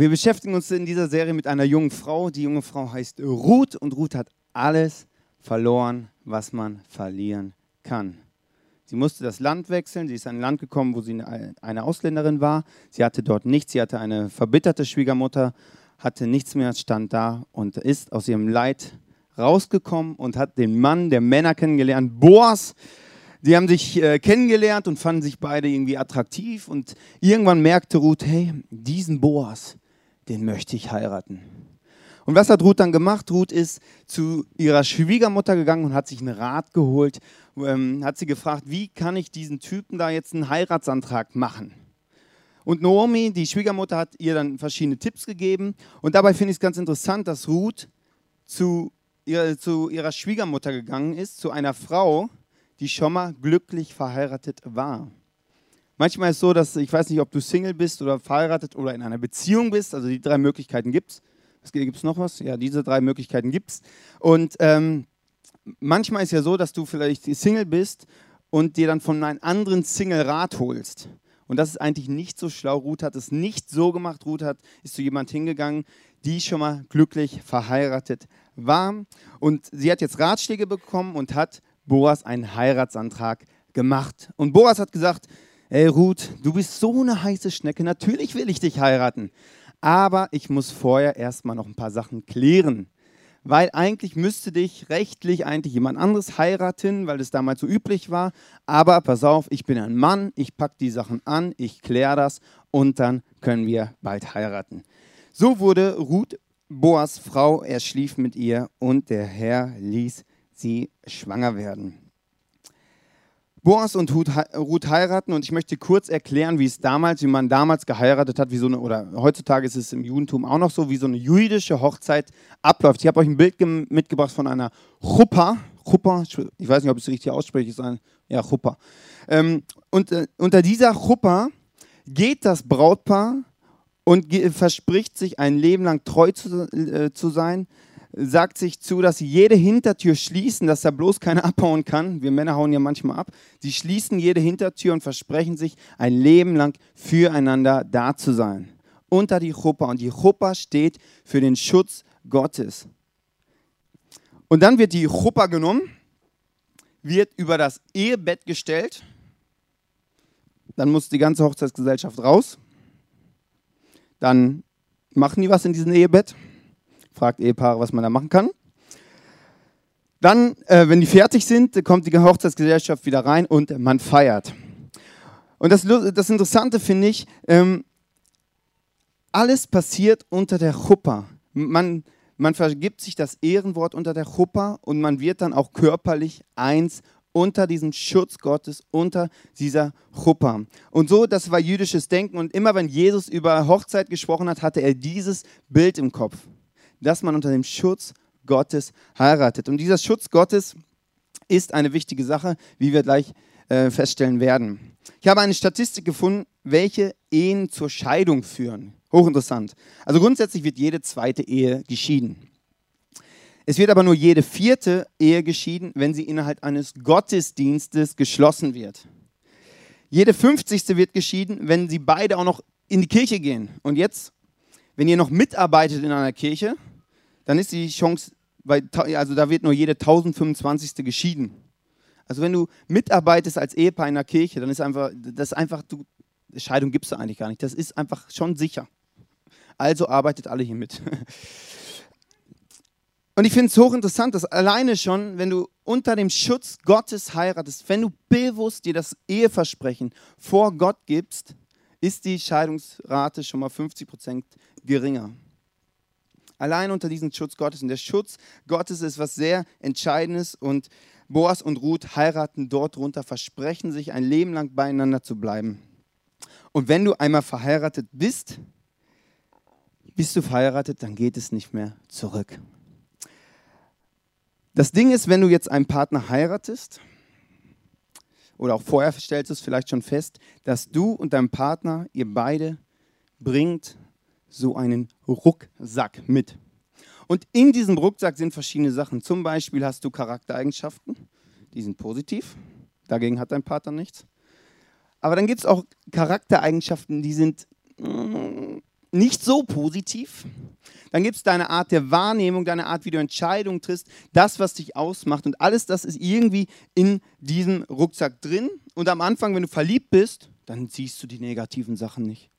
Wir beschäftigen uns in dieser Serie mit einer jungen Frau. Die junge Frau heißt Ruth und Ruth hat alles verloren, was man verlieren kann. Sie musste das Land wechseln. Sie ist in ein Land gekommen, wo sie eine Ausländerin war. Sie hatte dort nichts. Sie hatte eine verbitterte Schwiegermutter, hatte nichts mehr, stand da und ist aus ihrem Leid rausgekommen und hat den Mann der Männer kennengelernt, Boas. Die haben sich äh, kennengelernt und fanden sich beide irgendwie attraktiv. Und irgendwann merkte Ruth, hey, diesen Boas, den möchte ich heiraten. Und was hat Ruth dann gemacht? Ruth ist zu ihrer Schwiegermutter gegangen und hat sich einen Rat geholt, ähm, hat sie gefragt, wie kann ich diesen Typen da jetzt einen Heiratsantrag machen? Und Naomi, die Schwiegermutter, hat ihr dann verschiedene Tipps gegeben. Und dabei finde ich es ganz interessant, dass Ruth zu, ihr, zu ihrer Schwiegermutter gegangen ist, zu einer Frau, die schon mal glücklich verheiratet war. Manchmal ist es so, dass ich weiß nicht, ob du Single bist oder verheiratet oder in einer Beziehung bist. Also die drei Möglichkeiten gibt es. Gibt es noch was? Ja, diese drei Möglichkeiten gibt es. Und ähm, manchmal ist es ja so, dass du vielleicht Single bist und dir dann von einem anderen Single Rat holst. Und das ist eigentlich nicht so schlau. Ruth hat es nicht so gemacht. Ruth hat, ist zu jemand hingegangen, die schon mal glücklich verheiratet war. Und sie hat jetzt Ratschläge bekommen und hat Boas einen Heiratsantrag gemacht. Und Boas hat gesagt, ey Ruth, du bist so eine heiße Schnecke, natürlich will ich dich heiraten. Aber ich muss vorher erstmal noch ein paar Sachen klären. Weil eigentlich müsste dich rechtlich eigentlich jemand anderes heiraten, weil das damals so üblich war. Aber pass auf, ich bin ein Mann, ich packe die Sachen an, ich kläre das und dann können wir bald heiraten. So wurde Ruth Boas Frau, er schlief mit ihr und der Herr ließ sie schwanger werden. Boas und Ruth heiraten und ich möchte kurz erklären, wie es damals, wie man damals geheiratet hat, wie so eine, oder heutzutage ist es im Judentum auch noch so, wie so eine jüdische Hochzeit abläuft. Ich habe euch ein Bild mitgebracht von einer Chuppa. Chuppa, ich weiß nicht, ob ich es richtig ausspreche, ist ein, ja, Chuppa. Ähm, und äh, unter dieser Chuppa geht das Brautpaar und verspricht sich ein Leben lang treu zu, äh, zu sein, sagt sich zu, dass sie jede Hintertür schließen, dass er bloß keiner abhauen kann. Wir Männer hauen ja manchmal ab. Sie schließen jede Hintertür und versprechen sich, ein Leben lang füreinander da zu sein. Unter die Chuppa. Und die Chuppa steht für den Schutz Gottes. Und dann wird die Chuppa genommen, wird über das Ehebett gestellt. Dann muss die ganze Hochzeitsgesellschaft raus. Dann machen die was in diesem Ehebett fragt Ehepaare, was man da machen kann. Dann, äh, wenn die fertig sind, kommt die Hochzeitsgesellschaft wieder rein und man feiert. Und das, das Interessante finde ich, ähm, alles passiert unter der Chuppa. Man, man vergibt sich das Ehrenwort unter der Chuppa und man wird dann auch körperlich eins unter diesem Schutz Gottes, unter dieser Chuppa. Und so, das war jüdisches Denken. Und immer wenn Jesus über Hochzeit gesprochen hat, hatte er dieses Bild im Kopf dass man unter dem Schutz Gottes heiratet. Und dieser Schutz Gottes ist eine wichtige Sache, wie wir gleich äh, feststellen werden. Ich habe eine Statistik gefunden, welche Ehen zur Scheidung führen. Hochinteressant. Also grundsätzlich wird jede zweite Ehe geschieden. Es wird aber nur jede vierte Ehe geschieden, wenn sie innerhalb eines Gottesdienstes geschlossen wird. Jede fünfzigste wird geschieden, wenn sie beide auch noch in die Kirche gehen. Und jetzt, wenn ihr noch mitarbeitet in einer Kirche, dann ist die Chance, weil, also da wird nur jede 1025. geschieden. Also wenn du mitarbeitest als Ehepaar in der Kirche, dann ist einfach, das einfach, du, Scheidung gibt es eigentlich gar nicht. Das ist einfach schon sicher. Also arbeitet alle hier mit. Und ich finde es hochinteressant, dass alleine schon, wenn du unter dem Schutz Gottes heiratest, wenn du bewusst dir das Eheversprechen vor Gott gibst, ist die Scheidungsrate schon mal 50 Prozent geringer. Allein unter diesem Schutz Gottes. Und der Schutz Gottes ist was sehr Entscheidendes. Und Boas und Ruth heiraten dort drunter, versprechen sich ein Leben lang beieinander zu bleiben. Und wenn du einmal verheiratet bist, bist du verheiratet, dann geht es nicht mehr zurück. Das Ding ist, wenn du jetzt einen Partner heiratest, oder auch vorher stellst du es vielleicht schon fest, dass du und dein Partner, ihr beide, bringt so einen Rucksack mit. Und in diesem Rucksack sind verschiedene Sachen. Zum Beispiel hast du Charaktereigenschaften, die sind positiv, dagegen hat dein Partner nichts. Aber dann gibt es auch Charaktereigenschaften, die sind, mm, nicht so positiv. Dann gibt es deine Art der Wahrnehmung, deine Art, wie du Entscheidungen triffst, das, was dich ausmacht. Und alles das ist irgendwie in diesem Rucksack drin. Und am Anfang, wenn du verliebt bist, dann siehst du die negativen Sachen nicht.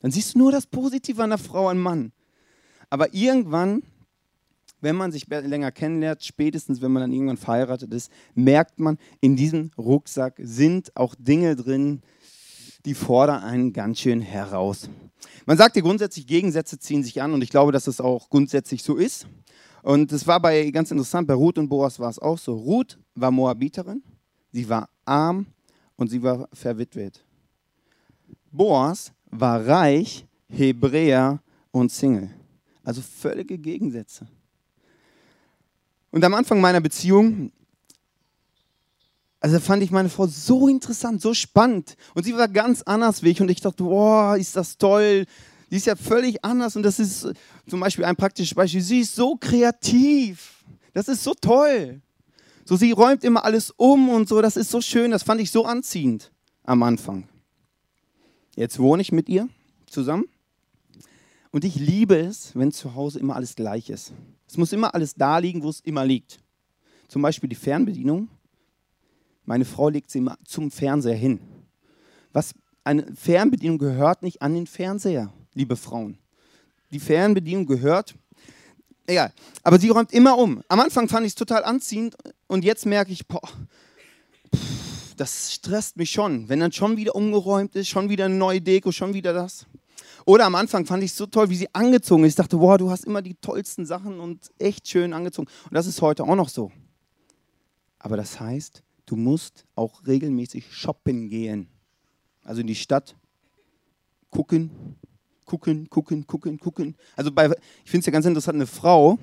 Dann siehst du nur das Positive an der Frau, an Mann. Aber irgendwann, wenn man sich länger kennenlernt, spätestens wenn man dann irgendwann verheiratet ist, merkt man, in diesem Rucksack sind auch Dinge drin, die fordern einen ganz schön heraus. Man sagt ja grundsätzlich, Gegensätze ziehen sich an und ich glaube, dass das auch grundsätzlich so ist. Und es war bei ganz interessant, bei Ruth und Boas war es auch so. Ruth war Moabiterin, sie war arm und sie war verwitwet. Boas war reich, Hebräer und Single. Also völlige Gegensätze. Und am Anfang meiner Beziehung also fand ich meine Frau so interessant, so spannend. Und sie war ganz anders wie ich. Und ich dachte, boah, ist das toll. Die ist ja völlig anders. Und das ist zum Beispiel ein praktisches Beispiel. Sie ist so kreativ. Das ist so toll. So, sie räumt immer alles um und so. Das ist so schön. Das fand ich so anziehend am Anfang. Jetzt wohne ich mit ihr zusammen. Und ich liebe es, wenn zu Hause immer alles gleich ist. Es muss immer alles da liegen, wo es immer liegt. Zum Beispiel die Fernbedienung meine Frau legt sie immer zum Fernseher hin. Was eine Fernbedienung gehört nicht an den Fernseher, liebe Frauen. Die Fernbedienung gehört, egal. Aber sie räumt immer um. Am Anfang fand ich es total anziehend und jetzt merke ich, boah, das stresst mich schon, wenn dann schon wieder umgeräumt ist, schon wieder eine neue Deko, schon wieder das. Oder am Anfang fand ich es so toll, wie sie angezogen ist. Ich dachte, boah, du hast immer die tollsten Sachen und echt schön angezogen. Und das ist heute auch noch so. Aber das heißt, du musst auch regelmäßig shoppen gehen. Also in die Stadt gucken, gucken, gucken, gucken, gucken. Also bei, ich finde es ja ganz interessant, eine Frau,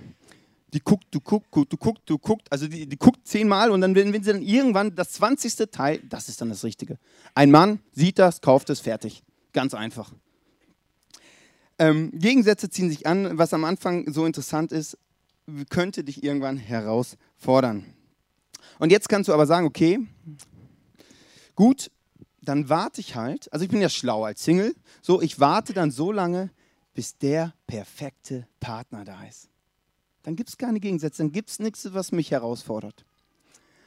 die guckt, du guckst, du guckst, du guckst, also die, die guckt zehnmal und dann, wenn, wenn sie dann irgendwann das 20. Teil, das ist dann das Richtige. Ein Mann sieht das, kauft es, fertig. Ganz einfach. Ähm, Gegensätze ziehen sich an, was am Anfang so interessant ist, könnte dich irgendwann herausfordern. Und jetzt kannst du aber sagen, okay, gut, dann warte ich halt. Also ich bin ja schlau als Single. So, ich warte dann so lange, bis der perfekte Partner da ist. Dann gibt es keine Gegensätze, dann gibt es nichts, was mich herausfordert.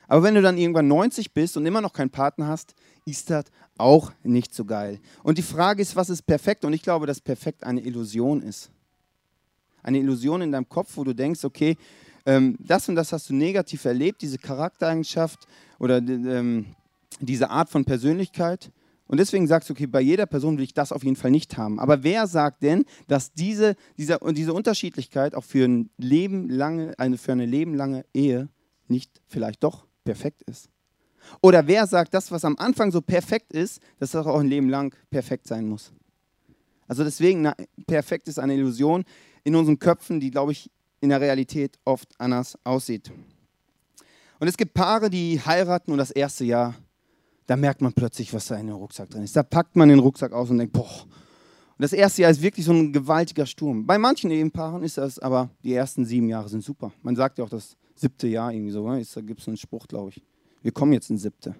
Aber wenn du dann irgendwann 90 bist und immer noch keinen Partner hast, ist das auch nicht so geil. Und die Frage ist, was ist perfekt? Und ich glaube, dass perfekt eine Illusion ist. Eine Illusion in deinem Kopf, wo du denkst, okay, ähm, das und das hast du negativ erlebt, diese Charaktereigenschaft oder ähm, diese Art von Persönlichkeit. Und deswegen sagst du, okay, bei jeder Person will ich das auf jeden Fall nicht haben. Aber wer sagt denn, dass diese, diese, diese Unterschiedlichkeit auch für, ein Leben lange, eine, für eine lebenlange Ehe nicht vielleicht doch perfekt ist? Oder wer sagt, das, was am Anfang so perfekt ist, dass das auch ein Leben lang perfekt sein muss? Also deswegen, na, perfekt ist eine Illusion in unseren Köpfen, die, glaube ich, in der Realität oft anders aussieht. Und es gibt Paare, die heiraten und das erste Jahr, da merkt man plötzlich, was da in dem Rucksack drin ist. Da packt man den Rucksack aus und denkt, boah. Und das erste Jahr ist wirklich so ein gewaltiger Sturm. Bei manchen Ehepaaren ist das, aber die ersten sieben Jahre sind super. Man sagt ja auch das siebte Jahr irgendwie so, ne? da gibt es einen Spruch, glaube ich. Wir kommen jetzt ins siebte.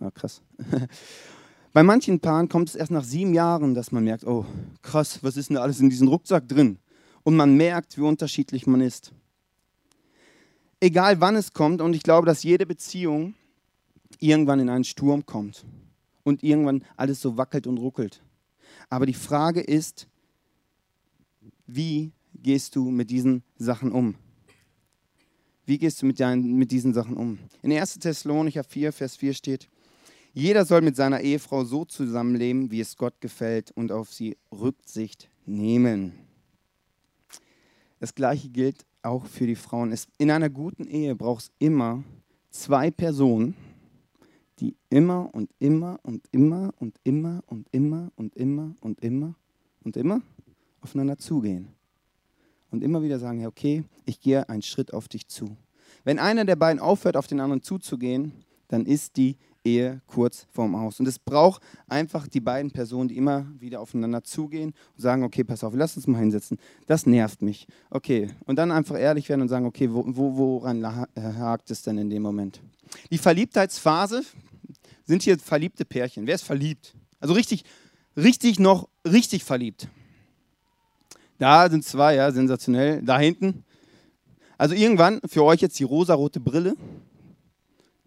Ja, krass. Bei manchen Paaren kommt es erst nach sieben Jahren, dass man merkt, oh, krass, was ist denn da alles in diesem Rucksack drin? und man merkt, wie unterschiedlich man ist. Egal wann es kommt, und ich glaube, dass jede Beziehung irgendwann in einen Sturm kommt und irgendwann alles so wackelt und ruckelt. Aber die Frage ist, wie gehst du mit diesen Sachen um? Wie gehst du mit, deinen, mit diesen Sachen um? In 1. Thessalonicher 4, Vers 4 steht, jeder soll mit seiner Ehefrau so zusammenleben, wie es Gott gefällt und auf sie Rücksicht nehmen. Das gleiche gilt auch für die Frauen. in einer guten Ehe braucht es immer zwei Personen, die immer und immer und immer und immer und immer und immer und immer und immer aufeinander zugehen. Und immer wieder sagen, okay, ich gehe einen Schritt auf dich zu. Wenn einer der beiden aufhört, auf den anderen zuzugehen, dann ist die Ehe kurz vorm Aus. Und es braucht einfach die beiden Personen, die immer wieder aufeinander zugehen und sagen, okay, pass auf, lass uns mal hinsetzen. Das nervt mich. Okay. Und dann einfach ehrlich werden und sagen, okay, wo, wo, woran äh, hakt es denn in dem Moment? Die Verliebtheitsphase sind hier verliebte Pärchen. Wer ist verliebt? Also richtig, richtig noch richtig verliebt. Da sind zwei, ja, sensationell. Da hinten. Also irgendwann, für euch jetzt die rosarote Brille,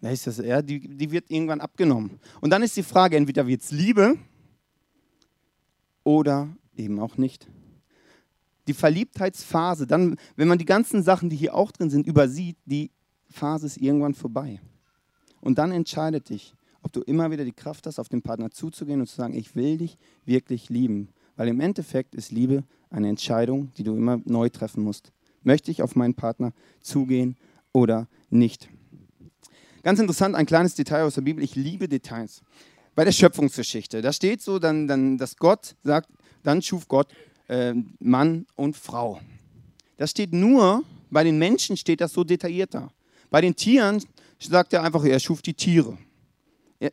da ist das, ja, die, die wird irgendwann abgenommen. Und dann ist die Frage, entweder wird es Liebe oder eben auch nicht. Die Verliebtheitsphase, dann, wenn man die ganzen Sachen, die hier auch drin sind, übersieht, die Phase ist irgendwann vorbei. Und dann entscheidet dich, ob du immer wieder die Kraft hast, auf den Partner zuzugehen und zu sagen, ich will dich wirklich lieben. Weil im Endeffekt ist Liebe eine Entscheidung, die du immer neu treffen musst. Möchte ich auf meinen Partner zugehen oder nicht? Ganz interessant, ein kleines Detail aus der Bibel. Ich liebe Details. Bei der Schöpfungsgeschichte, da steht so, dann, dann, dass Gott sagt, dann schuf Gott äh, Mann und Frau. Das steht nur, bei den Menschen steht das so detaillierter. Bei den Tieren sagt er einfach, er schuf die Tiere.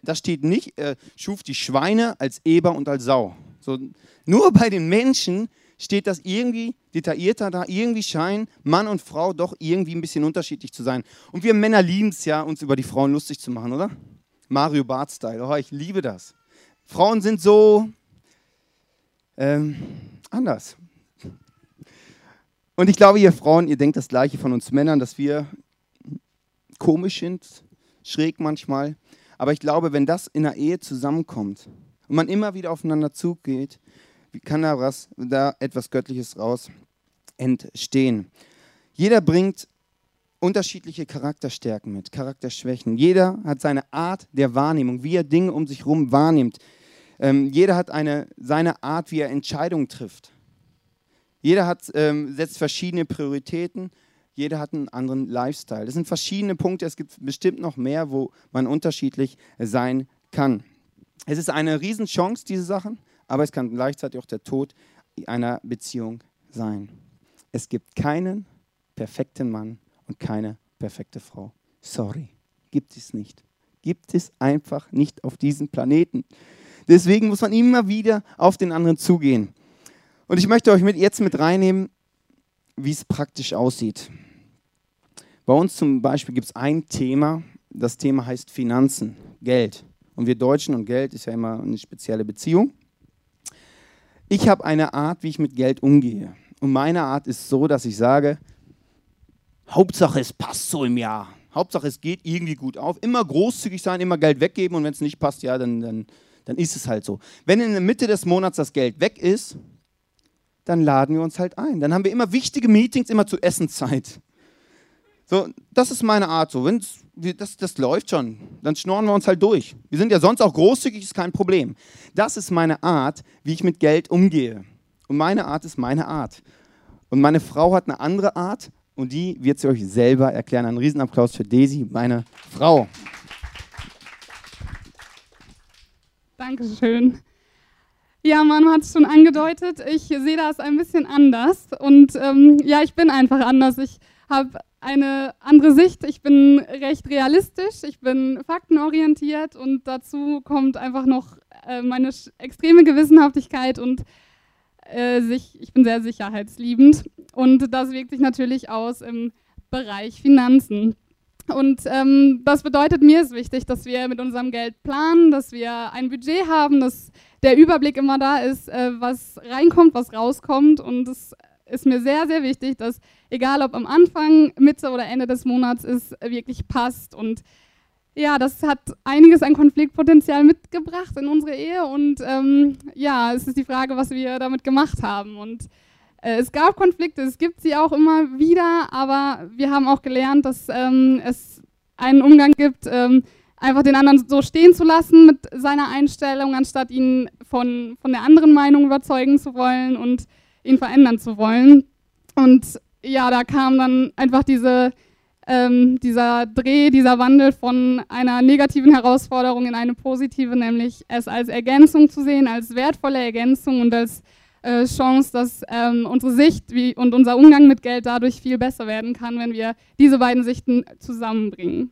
Da steht nicht, er schuf die Schweine als Eber und als Sau. So, nur bei den Menschen steht das irgendwie detaillierter da, irgendwie scheinen Mann und Frau doch irgendwie ein bisschen unterschiedlich zu sein. Und wir Männer lieben es ja, uns über die Frauen lustig zu machen, oder? Mario Bart-Style, oh, ich liebe das. Frauen sind so ähm, anders. Und ich glaube, ihr Frauen, ihr denkt das Gleiche von uns Männern, dass wir komisch sind, schräg manchmal. Aber ich glaube, wenn das in der Ehe zusammenkommt und man immer wieder aufeinander zugeht, kann da, was, da etwas Göttliches raus entstehen? Jeder bringt unterschiedliche Charakterstärken mit, Charakterschwächen. Jeder hat seine Art der Wahrnehmung, wie er Dinge um sich herum wahrnimmt. Ähm, jeder hat eine, seine Art, wie er Entscheidungen trifft. Jeder hat, ähm, setzt verschiedene Prioritäten. Jeder hat einen anderen Lifestyle. Das sind verschiedene Punkte. Es gibt bestimmt noch mehr, wo man unterschiedlich sein kann. Es ist eine Riesenchance, diese Sachen aber es kann gleichzeitig auch der Tod einer Beziehung sein. Es gibt keinen perfekten Mann und keine perfekte Frau. Sorry, gibt es nicht. Gibt es einfach nicht auf diesem Planeten. Deswegen muss man immer wieder auf den anderen zugehen. Und ich möchte euch mit, jetzt mit reinnehmen, wie es praktisch aussieht. Bei uns zum Beispiel gibt es ein Thema, das Thema heißt Finanzen, Geld. Und wir Deutschen und Geld ist ja immer eine spezielle Beziehung. Ich habe eine Art, wie ich mit Geld umgehe. Und meine Art ist so, dass ich sage, Hauptsache es passt so im Jahr. Hauptsache es geht irgendwie gut auf. Immer großzügig sein, immer Geld weggeben und wenn es nicht passt, ja, dann, dann, dann ist es halt so. Wenn in der Mitte des Monats das Geld weg ist, dann laden wir uns halt ein. Dann haben wir immer wichtige Meetings, immer zu Essenszeit. So, das ist meine Art. So, wenn's, das, das läuft schon. Dann schnorren wir uns halt durch. Wir sind ja sonst auch großzügig, ist kein Problem. Das ist meine Art, wie ich mit Geld umgehe. Und meine Art ist meine Art. Und meine Frau hat eine andere Art und die wird sie euch selber erklären. Ein Riesenapplaus für Daisy, meine Frau. Dankeschön. Ja, man hat es schon angedeutet. Ich sehe das ein bisschen anders. Und ähm, ja, ich bin einfach anders. Ich habe eine andere Sicht. Ich bin recht realistisch, ich bin faktenorientiert und dazu kommt einfach noch äh, meine extreme Gewissenhaftigkeit und äh, sich, ich bin sehr sicherheitsliebend. Und das wirkt sich natürlich aus im Bereich Finanzen. Und ähm, das bedeutet, mir ist wichtig, dass wir mit unserem Geld planen, dass wir ein Budget haben, dass der Überblick immer da ist, äh, was reinkommt, was rauskommt. Und es ist mir sehr, sehr wichtig, dass egal ob am Anfang, Mitte oder Ende des Monats, es wirklich passt. Und ja, das hat einiges an Konfliktpotenzial mitgebracht in unsere Ehe. Und ähm, ja, es ist die Frage, was wir damit gemacht haben. Und äh, es gab Konflikte, es gibt sie auch immer wieder, aber wir haben auch gelernt, dass ähm, es einen Umgang gibt, ähm, einfach den anderen so stehen zu lassen mit seiner Einstellung, anstatt ihn von, von der anderen Meinung überzeugen zu wollen und ihn verändern zu wollen. Und ja, da kam dann einfach diese, ähm, dieser Dreh, dieser Wandel von einer negativen Herausforderung in eine positive, nämlich es als Ergänzung zu sehen, als wertvolle Ergänzung und als äh, Chance, dass ähm, unsere Sicht wie, und unser Umgang mit Geld dadurch viel besser werden kann, wenn wir diese beiden Sichten zusammenbringen.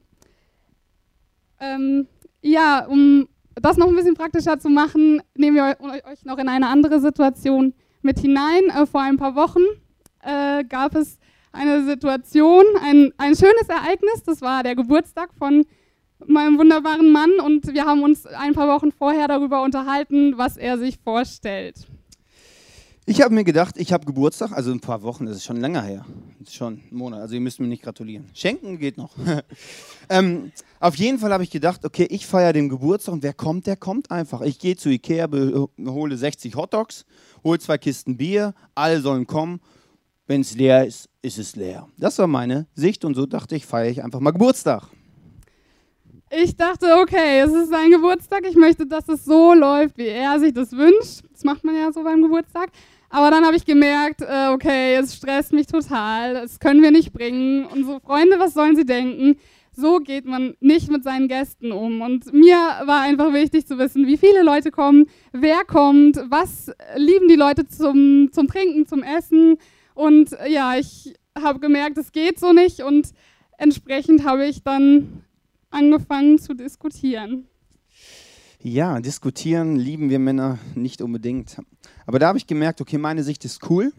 Ähm, ja, um das noch ein bisschen praktischer zu machen, nehmen wir euch noch in eine andere Situation mit hinein. Äh, vor ein paar Wochen äh, gab es eine Situation, ein, ein schönes Ereignis. Das war der Geburtstag von meinem wunderbaren Mann und wir haben uns ein paar Wochen vorher darüber unterhalten, was er sich vorstellt. Ich habe mir gedacht, ich habe Geburtstag, also ein paar Wochen, das ist schon länger her. Ist schon ein Monat, also ihr müsst mir nicht gratulieren. Schenken geht noch. ähm, auf jeden Fall habe ich gedacht, okay, ich feiere den Geburtstag und wer kommt, der kommt einfach. Ich gehe zu Ikea, hole 60 Hotdogs, hole zwei Kisten Bier, alle sollen kommen. Wenn es leer ist, ist es leer. Das war meine Sicht und so dachte ich, feiere ich einfach mal Geburtstag. Ich dachte, okay, es ist sein Geburtstag, ich möchte, dass es so läuft, wie er sich das wünscht. Das macht man ja so beim Geburtstag. Aber dann habe ich gemerkt, äh, okay, es stresst mich total, das können wir nicht bringen. So, Freunde, was sollen sie denken? So geht man nicht mit seinen Gästen um. Und mir war einfach wichtig zu wissen, wie viele Leute kommen, wer kommt, was lieben die Leute zum, zum Trinken, zum Essen. Und ja, ich habe gemerkt, es geht so nicht. Und entsprechend habe ich dann angefangen zu diskutieren. Ja, diskutieren lieben wir Männer nicht unbedingt. Aber da habe ich gemerkt, okay, meine Sicht ist cool,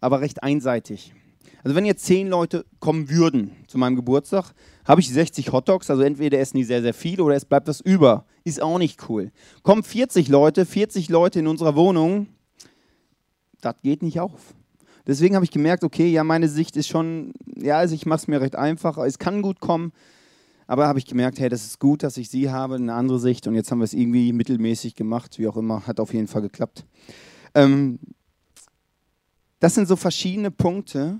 aber recht einseitig. Also wenn jetzt zehn Leute kommen würden zu meinem Geburtstag, habe ich 60 Hotdogs, also entweder essen die sehr, sehr viel oder es bleibt was über. Ist auch nicht cool. Kommen 40 Leute, 40 Leute in unserer Wohnung, das geht nicht auf. Deswegen habe ich gemerkt, okay, ja, meine Sicht ist schon, ja, also ich mache es mir recht einfach, es kann gut kommen, aber habe ich gemerkt, hey, das ist gut, dass ich sie habe, eine andere Sicht. Und jetzt haben wir es irgendwie mittelmäßig gemacht, wie auch immer. Hat auf jeden Fall geklappt. Ähm, das sind so verschiedene Punkte,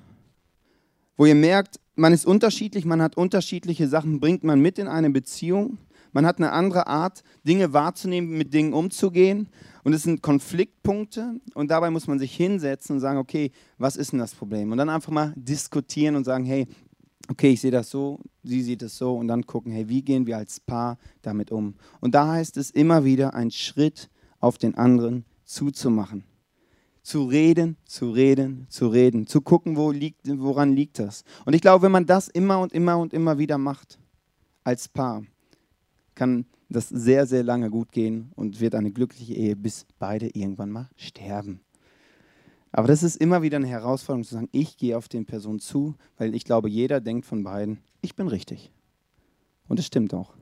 wo ihr merkt, man ist unterschiedlich, man hat unterschiedliche Sachen, bringt man mit in eine Beziehung. Man hat eine andere Art, Dinge wahrzunehmen, mit Dingen umzugehen. Und es sind Konfliktpunkte. Und dabei muss man sich hinsetzen und sagen, okay, was ist denn das Problem? Und dann einfach mal diskutieren und sagen, hey, okay, ich sehe das so, sie sieht es so und dann gucken, hey, wie gehen wir als Paar damit um? Und da heißt es immer wieder, einen Schritt auf den anderen zuzumachen. Zu reden, zu reden, zu reden, zu gucken, wo liegt, woran liegt das. Und ich glaube, wenn man das immer und immer und immer wieder macht, als Paar, kann das sehr, sehr lange gut gehen und wird eine glückliche Ehe, bis beide irgendwann mal sterben. Aber das ist immer wieder eine Herausforderung zu sagen, ich gehe auf den Person zu, weil ich glaube, jeder denkt von beiden, ich bin richtig. Und es stimmt auch.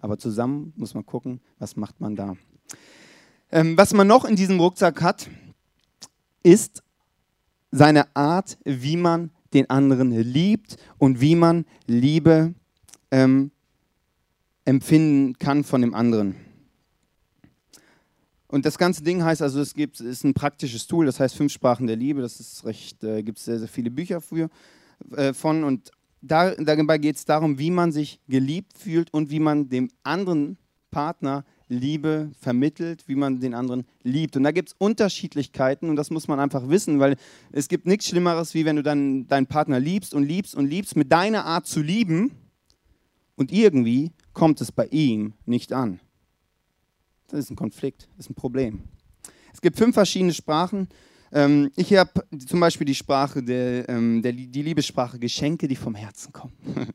Aber zusammen muss man gucken, was macht man da. Ähm, was man noch in diesem Rucksack hat, ist seine Art, wie man den anderen liebt und wie man Liebe ähm, empfinden kann von dem anderen. Und das ganze Ding heißt also, es gibt, ist ein praktisches Tool, das heißt Fünf Sprachen der Liebe. Das ist recht, äh, gibt es sehr, sehr viele Bücher für, äh, von. Und da, dabei geht es darum, wie man sich geliebt fühlt und wie man dem anderen Partner Liebe vermittelt, wie man den anderen liebt. Und da gibt es Unterschiedlichkeiten und das muss man einfach wissen, weil es gibt nichts Schlimmeres, wie wenn du dann deinen Partner liebst und liebst und liebst mit deiner Art zu lieben und irgendwie kommt es bei ihm nicht an. Das ist ein Konflikt, das ist ein Problem. Es gibt fünf verschiedene Sprachen. Ähm, ich habe zum Beispiel die Sprache, der, ähm, der, die Liebessprache Geschenke, die vom Herzen kommen.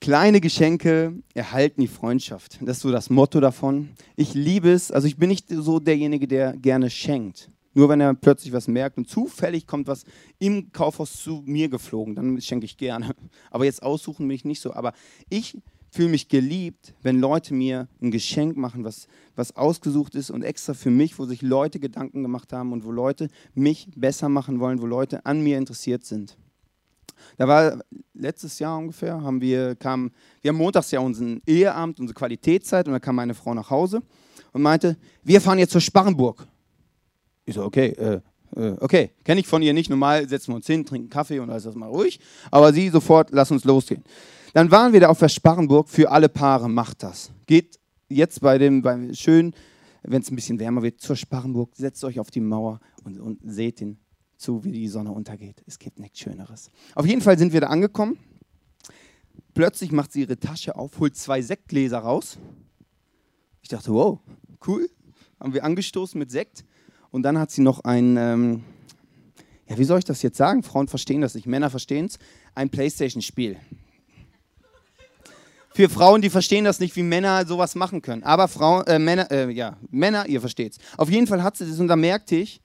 Kleine Geschenke erhalten die Freundschaft. Das ist so das Motto davon. Ich liebe es, also ich bin nicht so derjenige, der gerne schenkt. Nur wenn er plötzlich was merkt und zufällig kommt was im Kaufhaus zu mir geflogen, dann schenke ich gerne. Aber jetzt aussuchen bin ich nicht so. Aber ich fühle mich geliebt, wenn Leute mir ein Geschenk machen, was, was ausgesucht ist und extra für mich, wo sich Leute Gedanken gemacht haben und wo Leute mich besser machen wollen, wo Leute an mir interessiert sind. Da war letztes Jahr ungefähr, haben wir, kam, wir haben montags ja unseren Eheabend, unsere Qualitätszeit und da kam meine Frau nach Hause und meinte, wir fahren jetzt zur Sparrenburg. Ich so, okay, äh, okay, kenne ich von ihr nicht. Normal setzen wir uns hin, trinken Kaffee und alles das mal ruhig. Aber sie sofort, lass uns losgehen. Dann waren wir da auf der Sparrenburg. Für alle Paare macht das. Geht jetzt bei dem, beim schön, wenn es ein bisschen wärmer wird, zur Sparrenburg, setzt euch auf die Mauer und, und seht ihn zu, wie die Sonne untergeht. Es gibt nichts Schöneres. Auf jeden Fall sind wir da angekommen. Plötzlich macht sie ihre Tasche auf, holt zwei Sektgläser raus. Ich dachte, wow, cool. Haben wir angestoßen mit Sekt. Und dann hat sie noch ein, ähm, ja, wie soll ich das jetzt sagen? Frauen verstehen das nicht, Männer verstehen es. Ein Playstation-Spiel für Frauen, die verstehen das nicht, wie Männer sowas machen können. Aber Frauen, äh, Männer, äh, ja, Männer, ihr versteht's. Auf jeden Fall hat sie das und da merkte ich,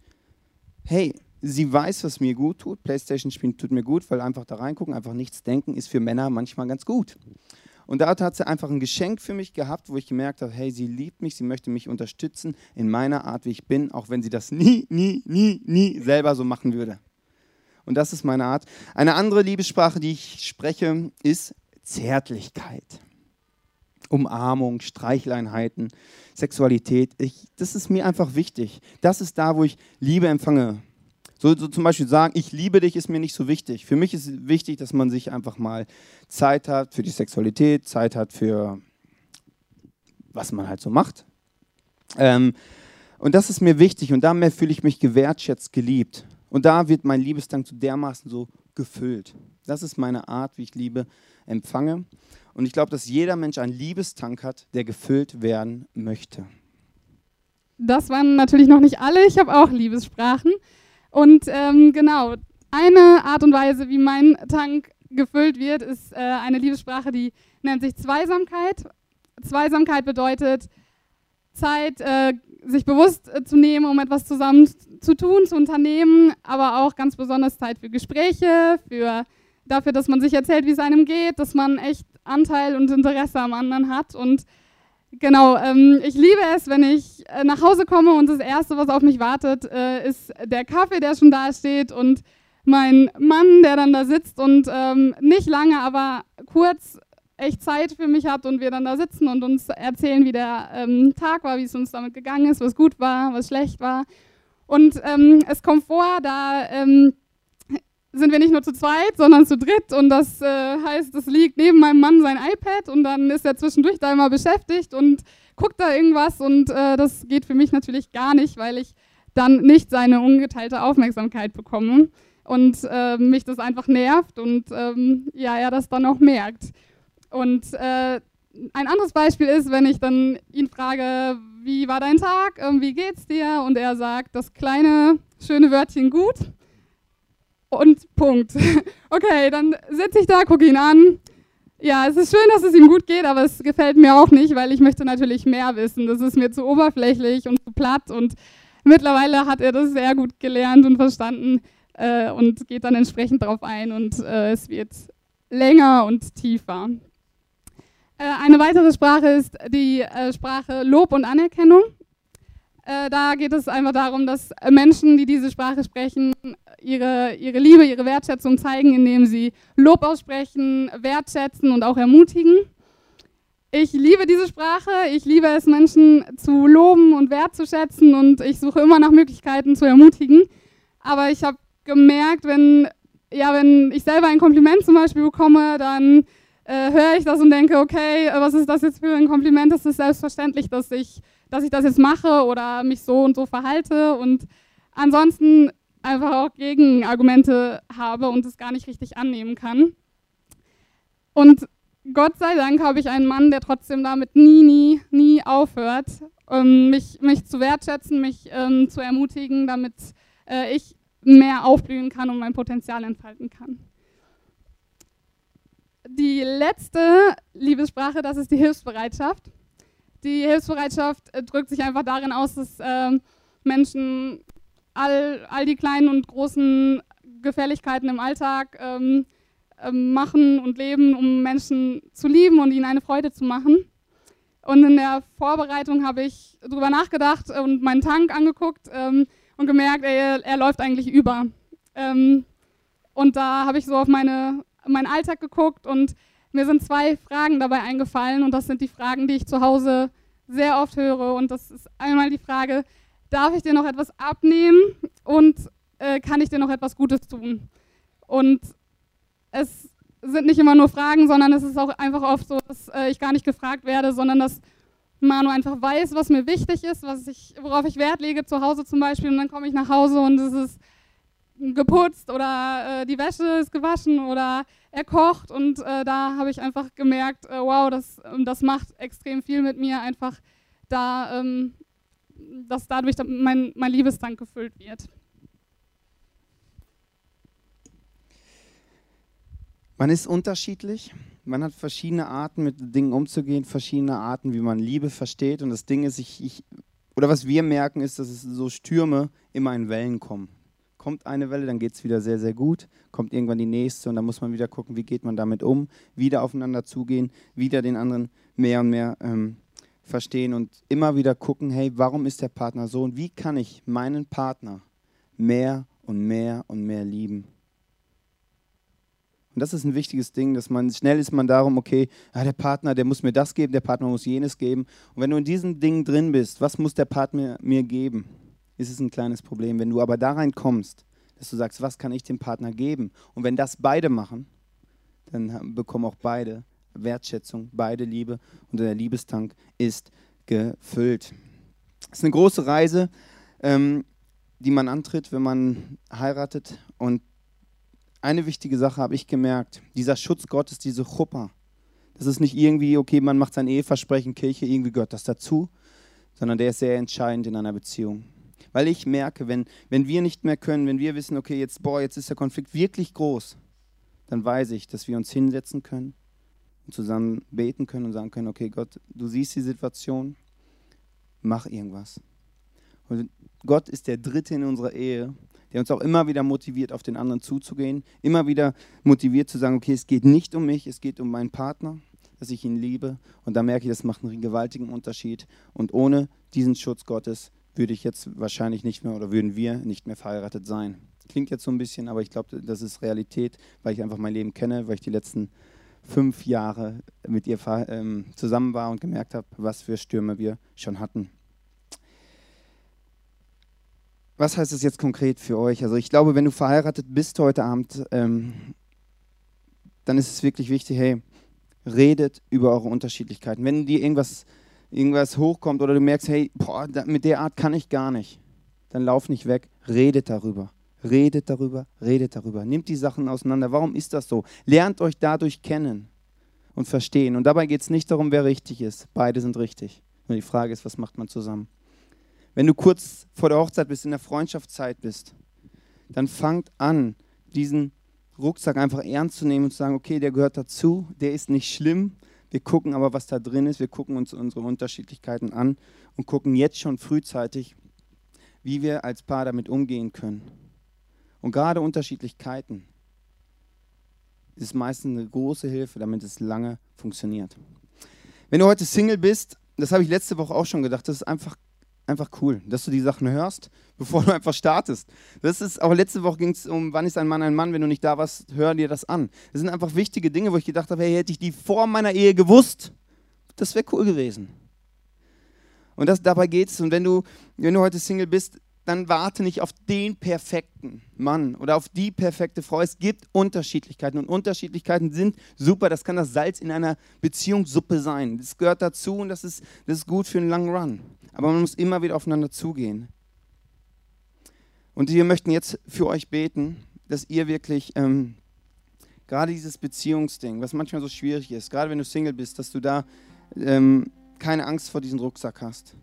hey, sie weiß, was mir gut tut. Playstation spielen tut mir gut, weil einfach da reingucken, einfach nichts denken, ist für Männer manchmal ganz gut. Und dort hat sie einfach ein Geschenk für mich gehabt, wo ich gemerkt habe, hey, sie liebt mich, sie möchte mich unterstützen in meiner Art, wie ich bin, auch wenn sie das nie, nie, nie, nie selber so machen würde. Und das ist meine Art. Eine andere Liebessprache, die ich spreche, ist Zärtlichkeit. Umarmung, Streichleinheiten, Sexualität. Ich, das ist mir einfach wichtig. Das ist da, wo ich Liebe empfange. So, so, zum Beispiel sagen, ich liebe dich, ist mir nicht so wichtig. Für mich ist wichtig, dass man sich einfach mal Zeit hat für die Sexualität, Zeit hat für was man halt so macht. Ähm, und das ist mir wichtig und da fühle ich mich gewertschätzt, geliebt. Und da wird mein Liebesdank so dermaßen so gefüllt. Das ist meine Art, wie ich Liebe empfange. Und ich glaube, dass jeder Mensch einen Liebestank hat, der gefüllt werden möchte. Das waren natürlich noch nicht alle. Ich habe auch Liebessprachen. Und ähm, genau, eine Art und Weise, wie mein Tank gefüllt wird, ist äh, eine Liebessprache, die nennt sich Zweisamkeit. Zweisamkeit bedeutet Zeit, äh, sich bewusst äh, zu nehmen, um etwas zusammen zu tun, zu unternehmen, aber auch ganz besonders Zeit für Gespräche, für dafür, dass man sich erzählt, wie es einem geht, dass man echt Anteil und Interesse am anderen hat. Und genau, ähm, ich liebe es, wenn ich äh, nach Hause komme und das Erste, was auf mich wartet, äh, ist der Kaffee, der schon da steht und mein Mann, der dann da sitzt und ähm, nicht lange, aber kurz echt Zeit für mich hat und wir dann da sitzen und uns erzählen, wie der ähm, Tag war, wie es uns damit gegangen ist, was gut war, was schlecht war. Und ähm, es kommt vor, da ähm, sind wir nicht nur zu zweit, sondern zu dritt. Und das äh, heißt, es liegt neben meinem Mann sein iPad und dann ist er zwischendurch da immer beschäftigt und guckt da irgendwas. Und äh, das geht für mich natürlich gar nicht, weil ich dann nicht seine ungeteilte Aufmerksamkeit bekomme und äh, mich das einfach nervt und ähm, ja, er das dann auch merkt. Und äh, ein anderes Beispiel ist, wenn ich dann ihn frage, wie war dein Tag, ähm, wie geht's dir? Und er sagt das kleine, schöne Wörtchen gut und Punkt. Okay, dann sitze ich da, gucke ihn an. Ja, es ist schön, dass es ihm gut geht, aber es gefällt mir auch nicht, weil ich möchte natürlich mehr wissen. Das ist mir zu oberflächlich und zu platt und mittlerweile hat er das sehr gut gelernt und verstanden äh, und geht dann entsprechend darauf ein und äh, es wird länger und tiefer. Äh, eine weitere Sprache ist die äh, Sprache Lob und Anerkennung. Äh, da geht es einfach darum, dass Menschen, die diese Sprache sprechen, ihre, ihre Liebe, ihre Wertschätzung zeigen, indem sie Lob aussprechen, wertschätzen und auch ermutigen. Ich liebe diese Sprache, ich liebe es, Menschen zu loben und wertzuschätzen und ich suche immer nach Möglichkeiten zu ermutigen. Aber ich habe gemerkt, wenn, ja, wenn ich selber ein Kompliment zum Beispiel bekomme, dann äh, höre ich das und denke, okay, was ist das jetzt für ein Kompliment? Es ist selbstverständlich, dass ich, dass ich das jetzt mache oder mich so und so verhalte. Und ansonsten einfach auch Gegenargumente habe und es gar nicht richtig annehmen kann. Und Gott sei Dank habe ich einen Mann, der trotzdem damit nie, nie, nie aufhört, ähm, mich, mich zu wertschätzen, mich ähm, zu ermutigen, damit äh, ich mehr aufblühen kann und mein Potenzial entfalten kann. Die letzte Liebessprache, das ist die Hilfsbereitschaft. Die Hilfsbereitschaft äh, drückt sich einfach darin aus, dass äh, Menschen all, all die kleinen und großen Gefährlichkeiten im Alltag ähm, ähm, machen und leben, um Menschen zu lieben und ihnen eine Freude zu machen. Und in der Vorbereitung habe ich darüber nachgedacht und meinen Tank angeguckt ähm, und gemerkt, er, er, läuft eigentlich über. Ähm, und da habe ich so auf meine, meinen Alltag geguckt und mir sind zwei Fragen dabei eingefallen und das sind die Fragen, die ich zu Hause sehr oft höre. Und das ist einmal die Frage, darf ich dir noch etwas abnehmen und äh, kann ich dir noch etwas Gutes tun? Und es sind nicht immer nur Fragen, sondern es ist auch einfach oft so, dass äh, ich gar nicht gefragt werde, sondern dass Manu einfach weiß, was mir wichtig ist, was ich, worauf ich Wert lege, zu Hause zum Beispiel. Und dann komme ich nach Hause und es ist geputzt oder äh, die Wäsche ist gewaschen oder er kocht. Und äh, da habe ich einfach gemerkt, äh, wow, das, das macht extrem viel mit mir, einfach da ähm, dass dadurch mein, mein Liebestank gefüllt wird. Man ist unterschiedlich. Man hat verschiedene Arten, mit Dingen umzugehen, verschiedene Arten, wie man Liebe versteht. Und das Ding ist, ich, ich, oder was wir merken, ist, dass es so Stürme immer in Wellen kommen. Kommt eine Welle, dann geht es wieder sehr, sehr gut, kommt irgendwann die nächste und dann muss man wieder gucken, wie geht man damit um, wieder aufeinander zugehen, wieder den anderen mehr und mehr ähm, verstehen und immer wieder gucken, hey, warum ist der Partner so und wie kann ich meinen Partner mehr und mehr und mehr lieben? Und das ist ein wichtiges Ding, dass man schnell ist man darum, okay, ja, der Partner, der muss mir das geben, der Partner muss jenes geben. Und wenn du in diesen Dingen drin bist, was muss der Partner mir geben? Ist es ein kleines Problem. Wenn du aber da reinkommst, dass du sagst, was kann ich dem Partner geben? Und wenn das beide machen, dann bekommen auch beide Wertschätzung, beide Liebe und der Liebestank ist gefüllt. Es ist eine große Reise, ähm, die man antritt, wenn man heiratet. Und eine wichtige Sache habe ich gemerkt, dieser Schutz Gottes, diese Chuppa, das ist nicht irgendwie, okay, man macht sein Eheversprechen, Kirche, irgendwie gehört das dazu, sondern der ist sehr entscheidend in einer Beziehung. Weil ich merke, wenn, wenn wir nicht mehr können, wenn wir wissen, okay, jetzt, boah, jetzt ist der Konflikt wirklich groß, dann weiß ich, dass wir uns hinsetzen können und zusammen beten können und sagen können, okay, Gott, du siehst die Situation, mach irgendwas. Und Gott ist der Dritte in unserer Ehe, der uns auch immer wieder motiviert, auf den anderen zuzugehen, immer wieder motiviert zu sagen, okay, es geht nicht um mich, es geht um meinen Partner, dass ich ihn liebe. Und da merke ich, das macht einen gewaltigen Unterschied. Und ohne diesen Schutz Gottes würde ich jetzt wahrscheinlich nicht mehr oder würden wir nicht mehr verheiratet sein. Klingt jetzt so ein bisschen, aber ich glaube, das ist Realität, weil ich einfach mein Leben kenne, weil ich die letzten fünf Jahre mit ihr ähm, zusammen war und gemerkt habe, was für Stürme wir schon hatten was heißt das jetzt konkret für euch? Also ich glaube, wenn du verheiratet bist heute Abend, ähm, dann ist es wirklich wichtig, hey, redet über eure Unterschiedlichkeiten. Wenn dir irgendwas, irgendwas hochkommt oder du merkst, hey, boah, mit der Art kann ich gar nicht, dann lauf nicht weg, redet darüber. Redet darüber, redet darüber. Nimmt die Sachen auseinander. Warum ist das so? Lernt euch dadurch kennen und verstehen. Und dabei geht es nicht darum, wer richtig ist. Beide sind richtig. Nur die Frage ist, was macht man zusammen? Wenn du kurz vor der Hochzeit bist, in der Freundschaftszeit bist, dann fangt an, diesen Rucksack einfach ernst zu nehmen und zu sagen, okay, der gehört dazu, der ist nicht schlimm. Wir gucken aber, was da drin ist. Wir gucken uns unsere Unterschiedlichkeiten an und gucken jetzt schon frühzeitig, wie wir als Paar damit umgehen können. Und gerade Unterschiedlichkeiten ist meistens eine große Hilfe, damit es lange funktioniert. Wenn du heute Single bist, das habe ich letzte Woche auch schon gedacht, das ist einfach einfach cool, dass du die Sachen hörst, bevor du einfach startest. Das ist, auch letzte Woche ging es um, wann ist ein Mann ein Mann, wenn du nicht da warst, hör dir das an. Das sind einfach wichtige Dinge, wo ich gedacht habe, hey, hätte ich die vor meiner Ehe gewusst, das wäre cool gewesen. Und das, dabei geht es. Und wenn du, wenn du heute Single bist, dann warte nicht auf den perfekten Mann oder auf die perfekte Frau. Es gibt Unterschiedlichkeiten und Unterschiedlichkeiten sind super. Das kann das Salz in einer Beziehungssuppe sein. Das gehört dazu und das ist, das ist gut für einen langen Run. Aber man muss immer wieder aufeinander zugehen. Und wir möchten jetzt für euch beten, dass ihr wirklich ähm, gerade dieses Beziehungsding, was manchmal so schwierig ist, gerade wenn du Single bist, dass du da ähm, keine Angst vor diesem Rucksack hast.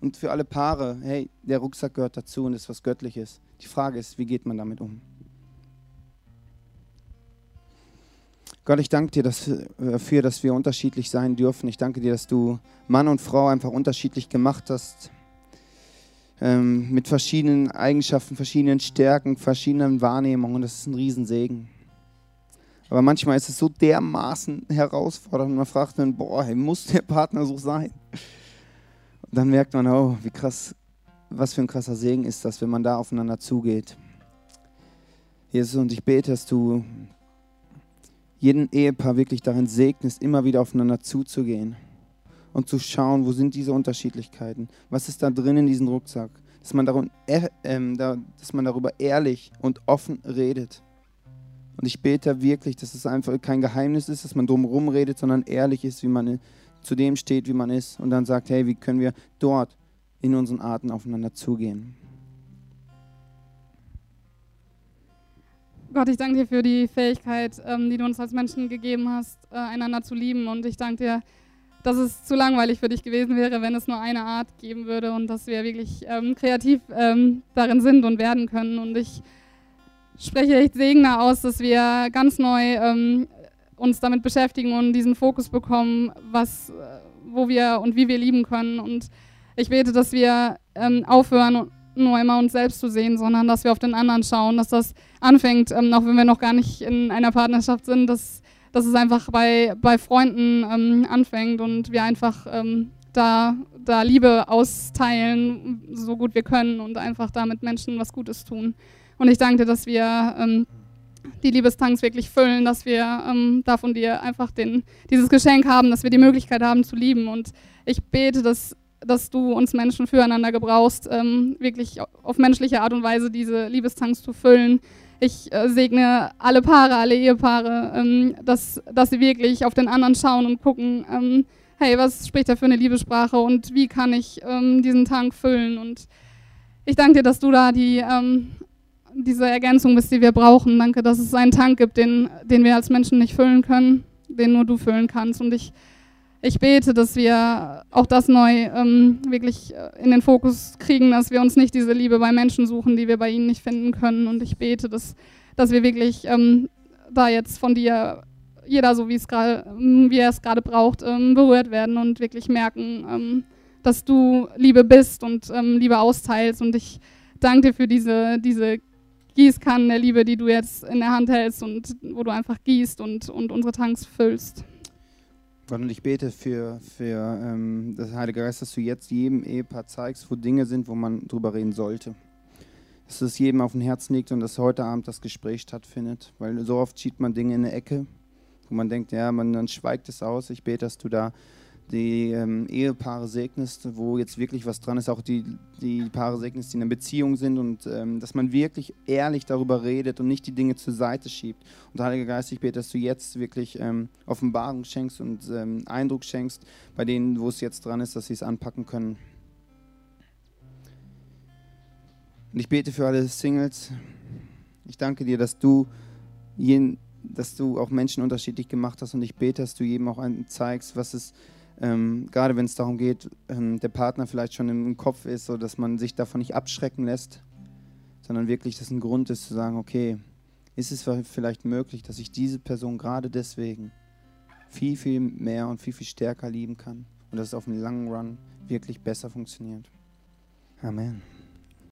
Und für alle Paare, hey, der Rucksack gehört dazu und ist was Göttliches. Die Frage ist, wie geht man damit um? Gott, ich danke dir dafür, dass wir unterschiedlich sein dürfen. Ich danke dir, dass du Mann und Frau einfach unterschiedlich gemacht hast. Ähm, mit verschiedenen Eigenschaften, verschiedenen Stärken, verschiedenen Wahrnehmungen. Das ist ein Riesensegen. Aber manchmal ist es so dermaßen herausfordernd. Man fragt dann, boah, muss der Partner so sein? Und dann merkt man, oh, wie krass, was für ein krasser Segen ist das, wenn man da aufeinander zugeht. Jesus, und ich bete, dass du jeden Ehepaar wirklich darin segnest, immer wieder aufeinander zuzugehen und zu schauen, wo sind diese Unterschiedlichkeiten, was ist da drin in diesem Rucksack, dass man, darum, äh, äh, dass man darüber ehrlich und offen redet. Und ich bete wirklich, dass es einfach kein Geheimnis ist, dass man drumherum redet, sondern ehrlich ist, wie man zu dem steht, wie man ist und dann sagt, hey, wie können wir dort in unseren Arten aufeinander zugehen. Gott, ich danke dir für die Fähigkeit, ähm, die du uns als Menschen gegeben hast, äh, einander zu lieben. Und ich danke dir, dass es zu langweilig für dich gewesen wäre, wenn es nur eine Art geben würde und dass wir wirklich ähm, kreativ ähm, darin sind und werden können. Und ich spreche echt Segen aus, dass wir ganz neu ähm, uns damit beschäftigen und diesen Fokus bekommen, was, äh, wo wir und wie wir lieben können. Und ich bete, dass wir ähm, aufhören, nur immer uns selbst zu sehen, sondern dass wir auf den anderen schauen, dass das anfängt, ähm, auch wenn wir noch gar nicht in einer Partnerschaft sind, dass, dass es einfach bei, bei Freunden ähm, anfängt und wir einfach ähm, da, da Liebe austeilen, so gut wir können und einfach damit Menschen was Gutes tun. Und ich danke dir, dass wir ähm, die Liebestanks wirklich füllen, dass wir ähm, da von dir einfach den, dieses Geschenk haben, dass wir die Möglichkeit haben zu lieben. Und ich bete, dass dass du uns Menschen füreinander gebrauchst, ähm, wirklich auf menschliche Art und Weise diese Liebestanks zu füllen. Ich äh, segne alle Paare, alle Ehepaare, ähm, dass, dass sie wirklich auf den anderen schauen und gucken, ähm, hey, was spricht er für eine Liebessprache und wie kann ich ähm, diesen Tank füllen? Und ich danke dir, dass du da die, ähm, diese Ergänzung bist, die wir brauchen. Danke, dass es einen Tank gibt, den, den wir als Menschen nicht füllen können, den nur du füllen kannst. Und ich ich bete, dass wir auch das neu ähm, wirklich äh, in den Fokus kriegen, dass wir uns nicht diese Liebe bei Menschen suchen, die wir bei ihnen nicht finden können. Und ich bete, dass, dass wir wirklich ähm, da jetzt von dir, jeder so wie es gerade, ähm, wie er es gerade braucht, ähm, berührt werden und wirklich merken, ähm, dass du Liebe bist und ähm, Liebe austeilst. Und ich danke dir für diese, diese Gießkannen der Liebe, die du jetzt in der Hand hältst und wo du einfach gießt und, und unsere Tanks füllst. Gott, und ich bete für, für ähm, das Heilige Geist, dass du jetzt jedem Ehepaar zeigst, wo Dinge sind, wo man drüber reden sollte. Dass es jedem auf dem Herzen liegt und dass heute Abend das Gespräch stattfindet. Weil so oft schiebt man Dinge in eine Ecke, wo man denkt, ja, man dann schweigt es aus. Ich bete, dass du da die ähm, Ehepaare segnest, wo jetzt wirklich was dran ist, auch die, die Paare segnest, die in einer Beziehung sind und ähm, dass man wirklich ehrlich darüber redet und nicht die Dinge zur Seite schiebt. Und Heiliger Geist, ich bete, dass du jetzt wirklich ähm, Offenbarung schenkst und ähm, Eindruck schenkst bei denen, wo es jetzt dran ist, dass sie es anpacken können. Und ich bete für alle Singles. Ich danke dir, dass du jeden, dass du auch Menschen unterschiedlich gemacht hast und ich bete, dass du jedem auch zeigst, was es ist ähm, gerade wenn es darum geht, ähm, der Partner vielleicht schon im Kopf ist, so dass man sich davon nicht abschrecken lässt, sondern wirklich das ein Grund ist zu sagen, okay, ist es vielleicht möglich, dass ich diese Person gerade deswegen viel, viel mehr und viel, viel stärker lieben kann und dass es auf dem langen Run wirklich besser funktioniert. Amen.